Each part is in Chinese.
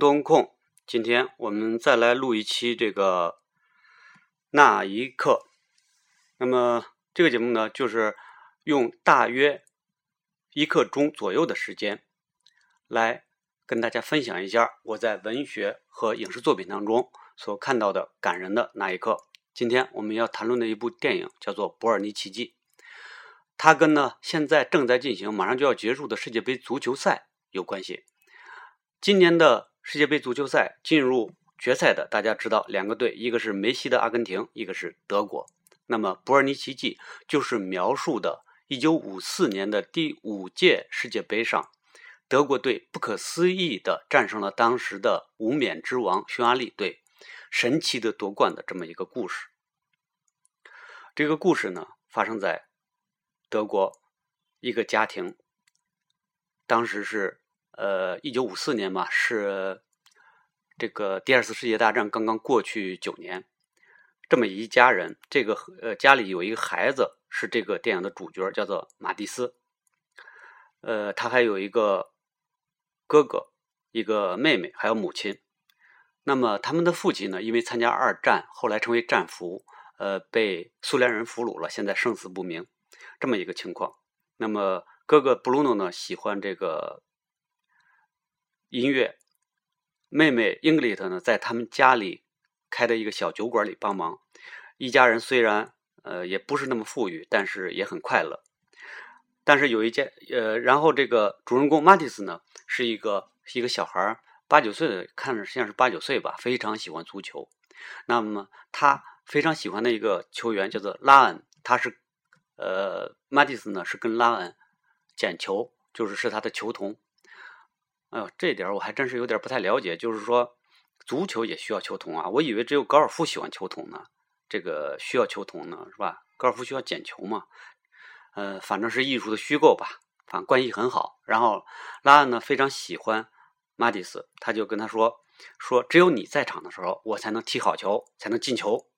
东东控，今天我们再来录一期这个那一刻。那么这个节目呢，就是用大约一刻钟左右的时间，来跟大家分享一下我在文学和影视作品当中所看到的感人的那一刻。今天我们要谈论的一部电影叫做《伯尔尼奇迹》，它跟呢现在正在进行、马上就要结束的世界杯足球赛有关系。今年的世界杯足球赛进入决赛的，大家知道两个队，一个是梅西的阿根廷，一个是德国。那么《伯尔尼奇迹》就是描述的1954年的第五届世界杯上，德国队不可思议的战胜了当时的无冕之王匈牙利队，神奇的夺冠的这么一个故事。这个故事呢，发生在德国一个家庭，当时是。呃，一九五四年嘛，是这个第二次世界大战刚刚过去九年，这么一家人，这个呃家里有一个孩子，是这个电影的主角，叫做马蒂斯。呃，他还有一个哥哥，一个妹妹，还有母亲。那么他们的父亲呢，因为参加二战，后来成为战俘，呃，被苏联人俘虏了，现在生死不明，这么一个情况。那么哥哥布鲁诺呢，喜欢这个。音乐，妹妹英格丽特呢，在他们家里开的一个小酒馆里帮忙。一家人虽然呃也不是那么富裕，但是也很快乐。但是有一件呃，然后这个主人公马蒂斯呢，是一个一个小孩八九岁的，看着像是八九岁吧，非常喜欢足球。那么他非常喜欢的一个球员叫做拉恩，他是呃马蒂斯呢是跟拉恩捡球，就是是他的球童。哎呦，这点我还真是有点不太了解。就是说，足球也需要球童啊？我以为只有高尔夫喜欢球童呢。这个需要球童呢，是吧？高尔夫需要捡球嘛？呃，反正是艺术的虚构吧。反正关系很好。然后拉恩呢非常喜欢马蒂斯，他就跟他说：“说只有你在场的时候，我才能踢好球，才能进球。”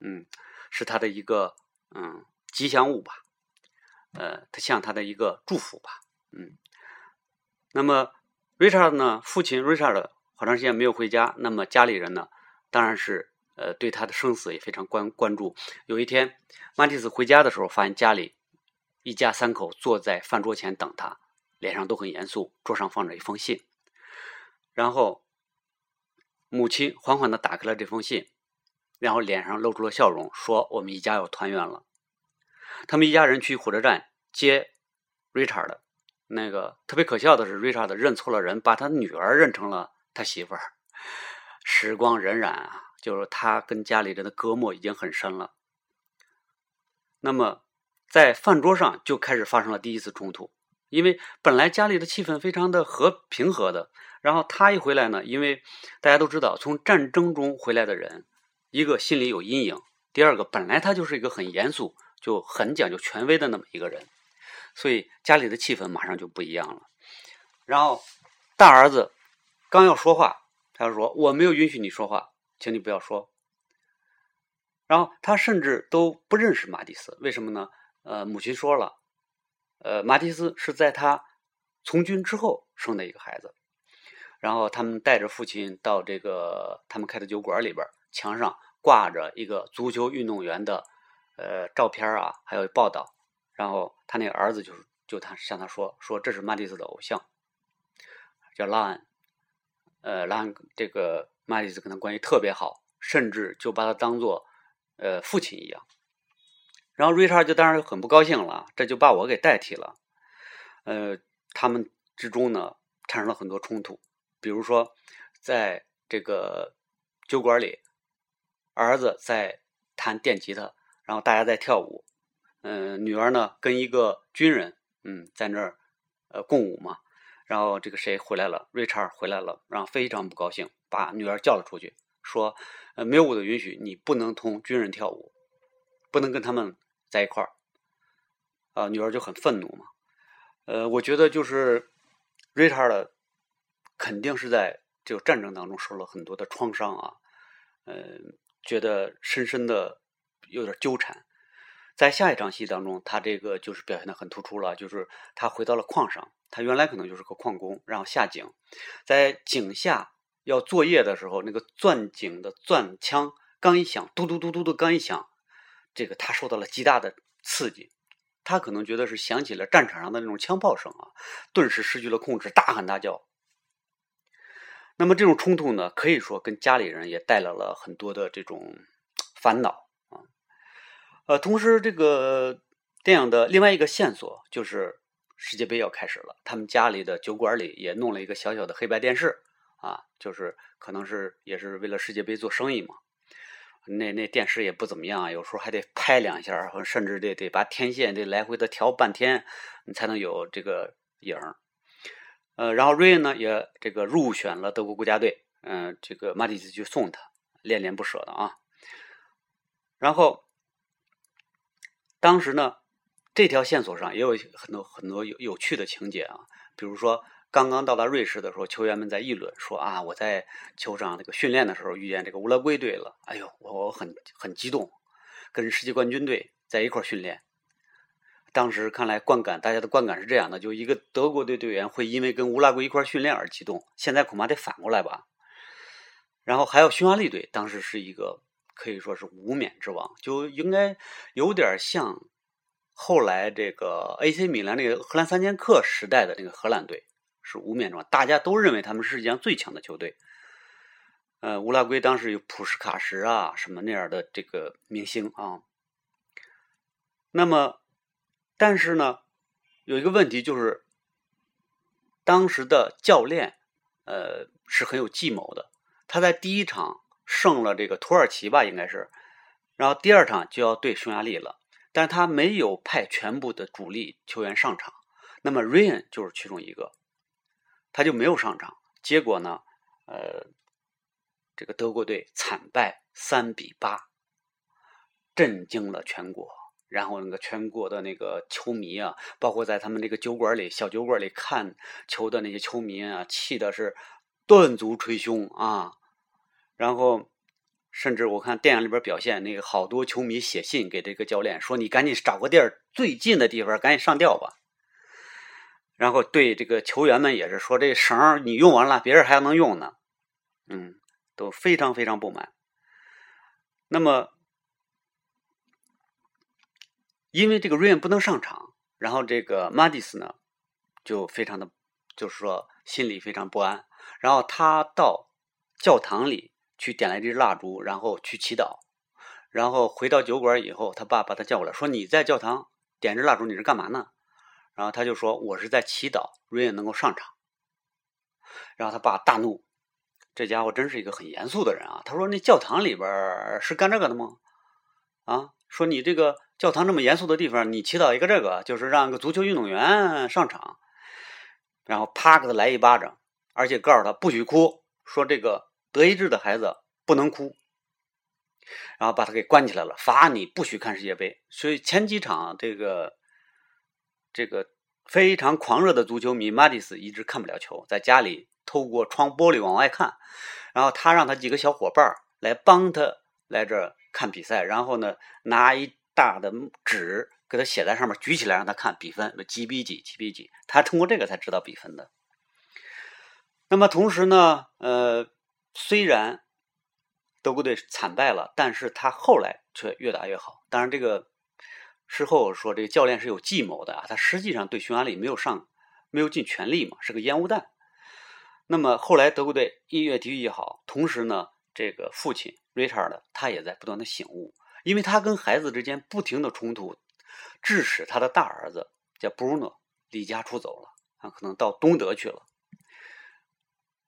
嗯，是他的一个嗯吉祥物吧？呃，他像他的一个祝福吧？嗯，那么。Richard 呢？父亲 Richard 好长时间没有回家，那么家里人呢，当然是呃对他的生死也非常关关注。有一天，马蒂斯回家的时候，发现家里一家三口坐在饭桌前等他，脸上都很严肃，桌上放着一封信。然后母亲缓缓的打开了这封信，然后脸上露出了笑容，说：“我们一家要团圆了。”他们一家人去火车站接 Richard。那个特别可笑的是，瑞查德认错了人，把他女儿认成了他媳妇儿。时光荏苒啊，就是他跟家里人的隔膜已经很深了。那么，在饭桌上就开始发生了第一次冲突，因为本来家里的气氛非常的和平和的，然后他一回来呢，因为大家都知道，从战争中回来的人，一个心里有阴影，第二个本来他就是一个很严肃、就很讲究权威的那么一个人。所以家里的气氛马上就不一样了。然后大儿子刚要说话，他就说：“我没有允许你说话，请你不要说。”然后他甚至都不认识马蒂斯，为什么呢？呃，母亲说了，呃，马蒂斯是在他从军之后生的一个孩子。然后他们带着父亲到这个他们开的酒馆里边，墙上挂着一个足球运动员的呃照片啊，还有报道。然后他那个儿子就就他向他说说这是曼蒂斯的偶像，叫拉恩，呃拉恩这个曼蒂斯跟他关系特别好，甚至就把他当做呃父亲一样。然后瑞查就当然很不高兴了，这就把我给代替了。呃，他们之中呢产生了很多冲突，比如说在这个酒馆里，儿子在弹电吉他，然后大家在跳舞。嗯，女儿呢跟一个军人，嗯，在那儿呃共舞嘛。然后这个谁回来了？瑞查尔回来了，然后非常不高兴，把女儿叫了出去，说：“呃，没有我的允许，你不能同军人跳舞，不能跟他们在一块儿。”啊，女儿就很愤怒嘛。呃，我觉得就是瑞查的肯定是在这个战争当中受了很多的创伤啊，呃，觉得深深的有点纠缠。在下一场戏当中，他这个就是表现的很突出了，就是他回到了矿上，他原来可能就是个矿工，然后下井，在井下要作业的时候，那个钻井的钻枪刚一响，嘟嘟嘟嘟的刚一响，这个他受到了极大的刺激，他可能觉得是响起了战场上的那种枪炮声啊，顿时失去了控制，大喊大叫。那么这种冲突呢，可以说跟家里人也带来了很多的这种烦恼。呃，同时这个电影的另外一个线索就是世界杯要开始了，他们家里的酒馆里也弄了一个小小的黑白电视啊，就是可能是也是为了世界杯做生意嘛。那那电视也不怎么样，有时候还得拍两下，甚至得得把天线得来回的调半天，你才能有这个影儿。呃，然后瑞恩呢也这个入选了德国国家队，嗯，这个马蒂斯去送他，恋恋不舍的啊。然后当时呢，这条线索上也有很多很多有有趣的情节啊，比如说刚刚到达瑞士的时候，球员们在议论说啊，我在球场这个训练的时候遇见这个乌拉圭队了，哎呦，我我很很激动，跟世界冠军队在一块训练。当时看来，观感大家的观感是这样的：就一个德国队队员会因为跟乌拉圭一块训练而激动。现在恐怕得反过来吧。然后还有匈牙利队，当时是一个可以说是无冕之王，就应该有点像后来这个 AC 米兰那个荷兰三剑客时代的那个荷兰队，是无冕之王，大家都认为他们是世界上最强的球队。呃，乌拉圭当时有普什卡什啊什么那样的这个明星啊。那么。但是呢，有一个问题就是，当时的教练，呃，是很有计谋的。他在第一场胜了这个土耳其吧，应该是，然后第二场就要对匈牙利了，但是他没有派全部的主力球员上场。那么 Ryan 就是其中一个，他就没有上场。结果呢，呃，这个德国队惨败三比八，震惊了全国。然后那个全国的那个球迷啊，包括在他们那个酒馆里、小酒馆里看球的那些球迷啊，气的是断足捶胸啊。然后甚至我看电影里边表现，那个好多球迷写信给这个教练说：“你赶紧找个地儿最近的地方，赶紧上吊吧。”然后对这个球员们也是说：“这绳你用完了，别人还能用呢。”嗯，都非常非常不满。那么。因为这个瑞恩不能上场，然后这个马蒂斯呢，就非常的，就是说心里非常不安。然后他到教堂里去点了一支蜡烛，然后去祈祷。然后回到酒馆以后，他爸把他叫过来，说：“你在教堂点着蜡烛，你是干嘛呢？”然后他就说：“我是在祈祷瑞恩能够上场。”然后他爸大怒，这家伙真是一个很严肃的人啊！他说：“那教堂里边是干这个的吗？啊，说你这个。”教堂这么严肃的地方，你祈祷一个这个，就是让一个足球运动员上场，然后啪给他来一巴掌，而且告诉他不许哭，说这个德意志的孩子不能哭，然后把他给关起来了，罚你不许看世界杯。所以前几场这个这个非常狂热的足球迷马蒂斯一直看不了球，在家里透过窗玻璃往外看，然后他让他几个小伙伴来帮他来这看比赛，然后呢拿一。大的纸给他写在上面，举起来让他看比分，几比几，几比几。他通过这个才知道比分的。那么同时呢，呃，虽然德国队惨败了，但是他后来却越打越好。当然，这个事后说这个教练是有计谋的啊，他实际上对匈牙利没有上，没有尽全力嘛，是个烟雾弹。那么后来德国队越踢越好，同时呢，这个父亲 Richard 他也在不断的醒悟。因为他跟孩子之间不停的冲突，致使他的大儿子叫 Bruno 离家出走了，啊，可能到东德去了。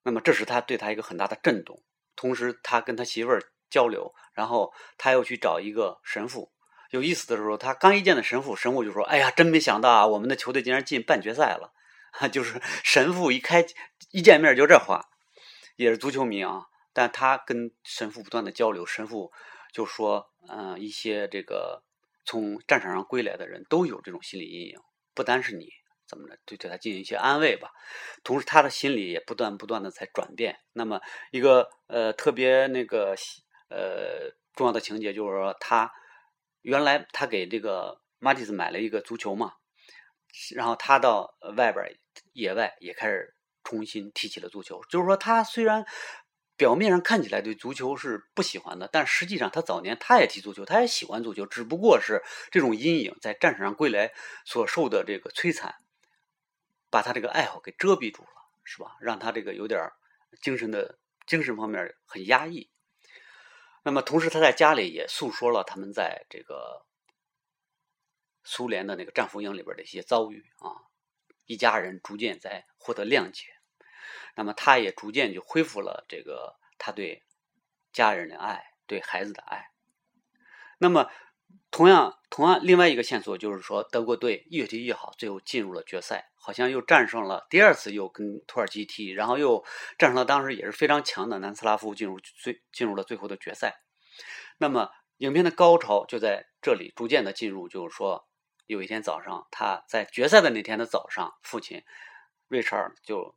那么这是他对他一个很大的震动。同时，他跟他媳妇儿交流，然后他又去找一个神父。有意思的时候，他刚一见到神父，神父就说：“哎呀，真没想到啊，我们的球队竟然进半决赛了。”就是神父一开一见面就这话，也是足球迷啊。但他跟神父不断的交流，神父。就说，嗯，一些这个从战场上归来的人都有这种心理阴影，不单是你，怎么着，对对他进行一些安慰吧。同时，他的心理也不断不断的在转变。那么，一个呃特别那个呃重要的情节就是说，他原来他给这个马蒂斯买了一个足球嘛，然后他到外边野外也开始重新踢起了足球。就是说，他虽然表面上看起来对足球是不喜欢的，但实际上他早年他也踢足球，他也喜欢足球，只不过是这种阴影在战场上归来所受的这个摧残，把他这个爱好给遮蔽住了，是吧？让他这个有点精神的精神方面很压抑。那么，同时他在家里也诉说了他们在这个苏联的那个战俘营里边的一些遭遇啊，一家人逐渐在获得谅解。那么，他也逐渐就恢复了这个他对家人的爱，对孩子的爱。那么，同样，同样，另外一个线索就是说，德国队越踢越好，最后进入了决赛。好像又战胜了第二次，又跟土耳其踢，然后又战胜了当时也是非常强的南斯拉夫，进入最进入了最后的决赛。那么影片的高潮就在这里逐渐的进入，就是说有一天早上，他在决赛的那天的早上，父亲瑞查尔就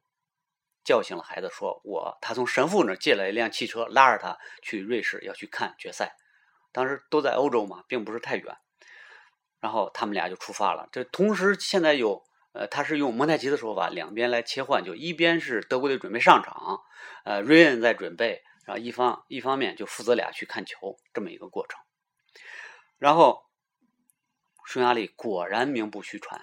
叫醒了孩子，说：“我他从神父那借了一辆汽车，拉着他去瑞士要去看决赛。当时都在欧洲嘛，并不是太远。然后他们俩就出发了。这同时现在有。”呃，他是用蒙太奇的说法，两边来切换，就一边是德国队准备上场，呃，瑞恩在准备，然后一方一方面就父子俩去看球这么一个过程。然后匈牙利果然名不虚传，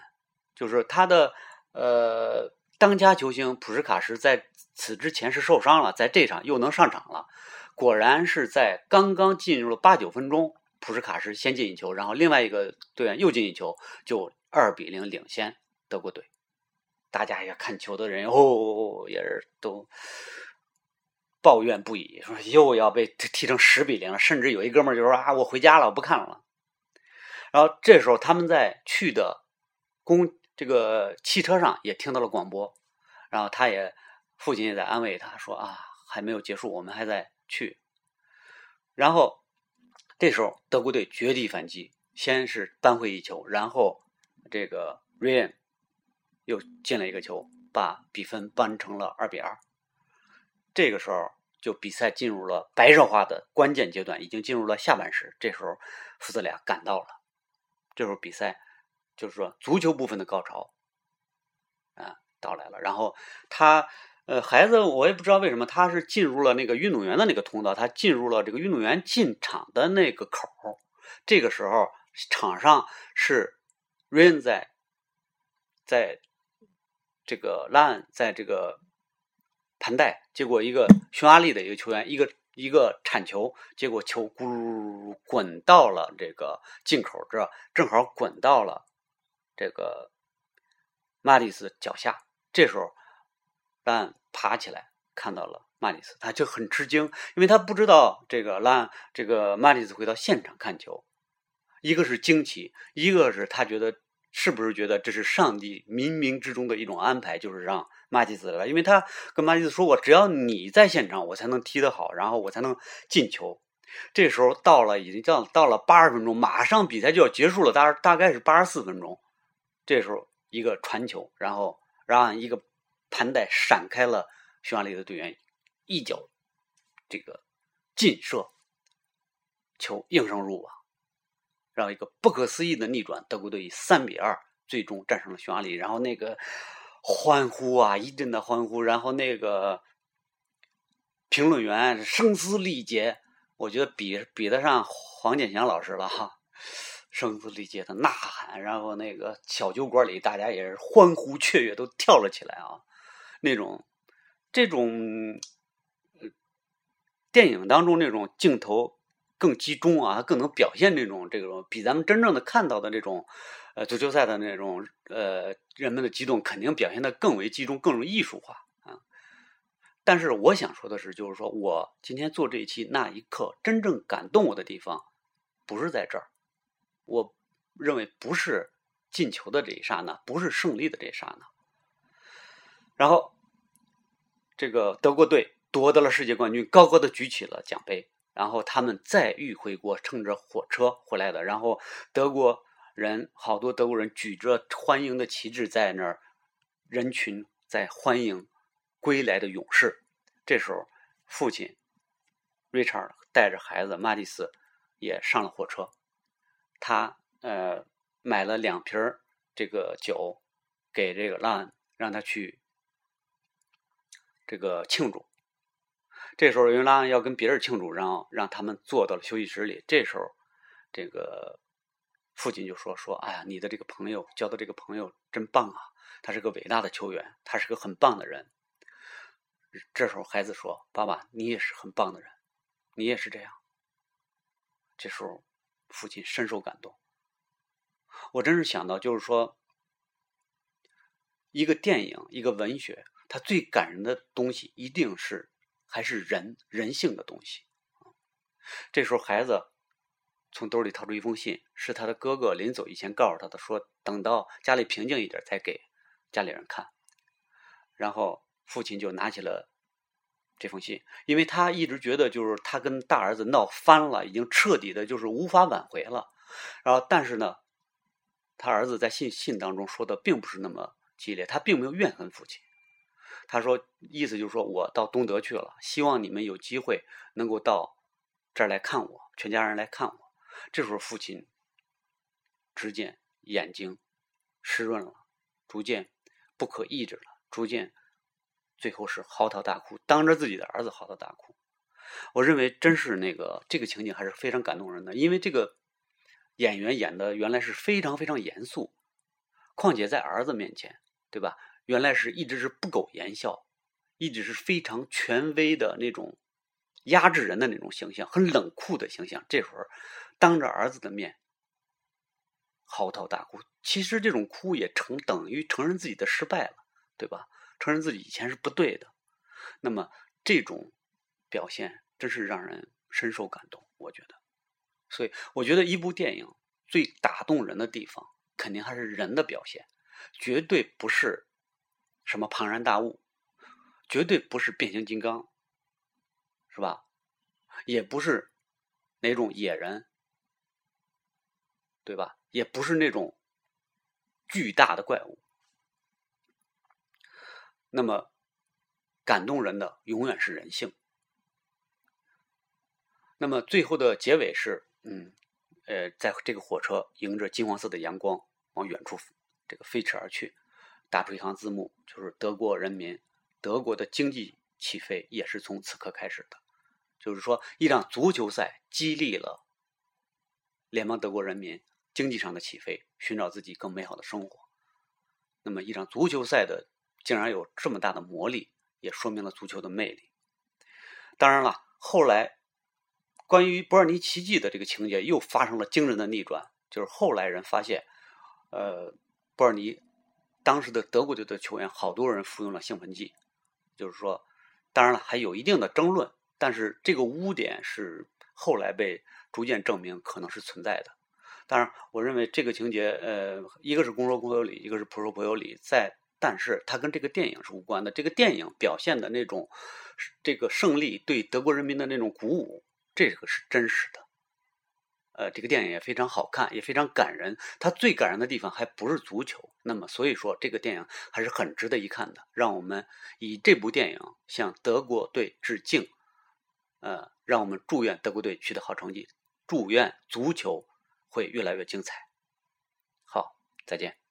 就是他的呃当家球星普什卡什在此之前是受伤了，在这场又能上场了，果然是在刚刚进入了八九分钟，普什卡什先进一球，然后另外一个队员又进一球，就二比零领先。德国队，大家也看球的人哦，也是都抱怨不已，说又要被踢成十比零。甚至有一哥们儿就说：“啊，我回家了，我不看了。”然后这时候他们在去的公这个汽车上也听到了广播，然后他也父亲也在安慰他说：“啊，还没有结束，我们还在去。”然后这时候德国队绝地反击，先是扳回一球，然后这个瑞恩。又进了一个球，把比分扳成了二比二。这个时候，就比赛进入了白热化的关键阶段，已经进入了下半时。这时候，父子俩赶到了。这时候比赛就是说足球部分的高潮啊到来了。然后他呃孩子，我也不知道为什么他是进入了那个运动员的那个通道，他进入了这个运动员进场的那个口。这个时候场上是瑞恩在在。这个拉恩在这个盘带，结果一个匈牙利的一个球员，一个一个铲球，结果球咕噜滚到了这个进口这，正好滚到了这个马蒂斯脚下。这时候拉恩爬起来看到了马蒂斯，他就很吃惊，因为他不知道这个拉恩这个马蒂斯会到现场看球，一个是惊奇，一个是他觉得。是不是觉得这是上帝冥冥之中的一种安排，就是让马蒂斯来？因为他跟马蒂斯说过，只要你在现场，我才能踢得好，然后我才能进球。这时候到了，已经到到了八十分钟，马上比赛就要结束了，大大概是八十四分钟。这时候一个传球，然后让一个盘带闪开了匈牙利的队员，一脚这个劲射，球应声入网。然后一个不可思议的逆转，德国队以三比二最终战胜了匈牙利。然后那个欢呼啊，一阵的欢呼。然后那个评论员声嘶力竭，我觉得比比得上黄健翔老师了哈，声嘶力竭的呐喊。然后那个小酒馆里，大家也是欢呼雀跃，都跳了起来啊。那种这种电影当中那种镜头。更集中啊，更能表现这种这种比咱们真正的看到的这种，呃，足球赛的那种呃人们的激动，肯定表现的更为集中，更为艺术化啊。但是我想说的是，就是说我今天做这一期那一刻，真正感动我的地方，不是在这儿。我认为不是进球的这一刹那，不是胜利的这一刹那。然后，这个德国队夺得了世界冠军，高高的举起了奖杯。然后他们再欲回国，乘着火车回来的。然后德国人好多德国人举着欢迎的旗帜在那儿，人群在欢迎归来的勇士。这时候，父亲 Richard 带着孩子马蒂斯也上了火车。他呃买了两瓶这个酒给这个拉恩，让他去这个庆祝。这时候因为拉要跟别人庆祝，然后让他们坐到了休息室里。这时候这个父亲就说：“说哎呀，你的这个朋友交的这个朋友真棒啊，他是个伟大的球员，他是个很棒的人。”这时候孩子说：“爸爸，你也是很棒的人，你也是这样。”这时候父亲深受感动。我真是想到，就是说，一个电影，一个文学，它最感人的东西，一定是还是人人性的东西。这时候，孩子从兜里掏出一封信，是他的哥哥临走以前告诉他的，说等到家里平静一点才给家里人看。然后父亲就拿起了这封信，因为他一直觉得，就是他跟大儿子闹翻了，已经彻底的，就是无法挽回了。然后，但是呢。他儿子在信信当中说的并不是那么激烈，他并没有怨恨父亲。他说，意思就是说我到东德去了，希望你们有机会能够到这儿来看我，全家人来看我。这时候，父亲只见眼睛湿润了，逐渐不可抑制了，逐渐最后是嚎啕大哭，当着自己的儿子嚎啕大哭。我认为，真是那个这个情景还是非常感动人的，因为这个。演员演的原来是非常非常严肃，况且在儿子面前，对吧？原来是一直是不苟言笑，一直是非常权威的那种压制人的那种形象，很冷酷的形象。这会儿当着儿子的面嚎啕大哭，其实这种哭也成等于承认自己的失败了，对吧？承认自己以前是不对的。那么这种表现真是让人深受感动，我觉得。所以，我觉得一部电影最打动人的地方，肯定还是人的表现，绝对不是什么庞然大物，绝对不是变形金刚，是吧？也不是哪种野人，对吧？也不是那种巨大的怪物。那么，感动人的永远是人性。那么，最后的结尾是。嗯，呃，在这个火车迎着金黄色的阳光往远处这个飞驰而去，打出一行字幕，就是德国人民，德国的经济起飞也是从此刻开始的。就是说，一场足球赛激励了联邦德国人民经济上的起飞，寻找自己更美好的生活。那么，一场足球赛的竟然有这么大的魔力，也说明了足球的魅力。当然了，后来。关于伯尔尼奇迹的这个情节又发生了惊人的逆转，就是后来人发现，呃，伯尔尼当时的德国队的球员好多人服用了兴奋剂，就是说，当然了还有一定的争论，但是这个污点是后来被逐渐证明可能是存在的。当然，我认为这个情节，呃，一个是公说公有理，一个是婆说婆有理，在，但是它跟这个电影是无关的。这个电影表现的那种这个胜利对德国人民的那种鼓舞。这个是真实的，呃，这个电影也非常好看，也非常感人。它最感人的地方还不是足球，那么所以说这个电影还是很值得一看的。让我们以这部电影向德国队致敬，呃，让我们祝愿德国队取得好成绩，祝愿足球会越来越精彩。好，再见。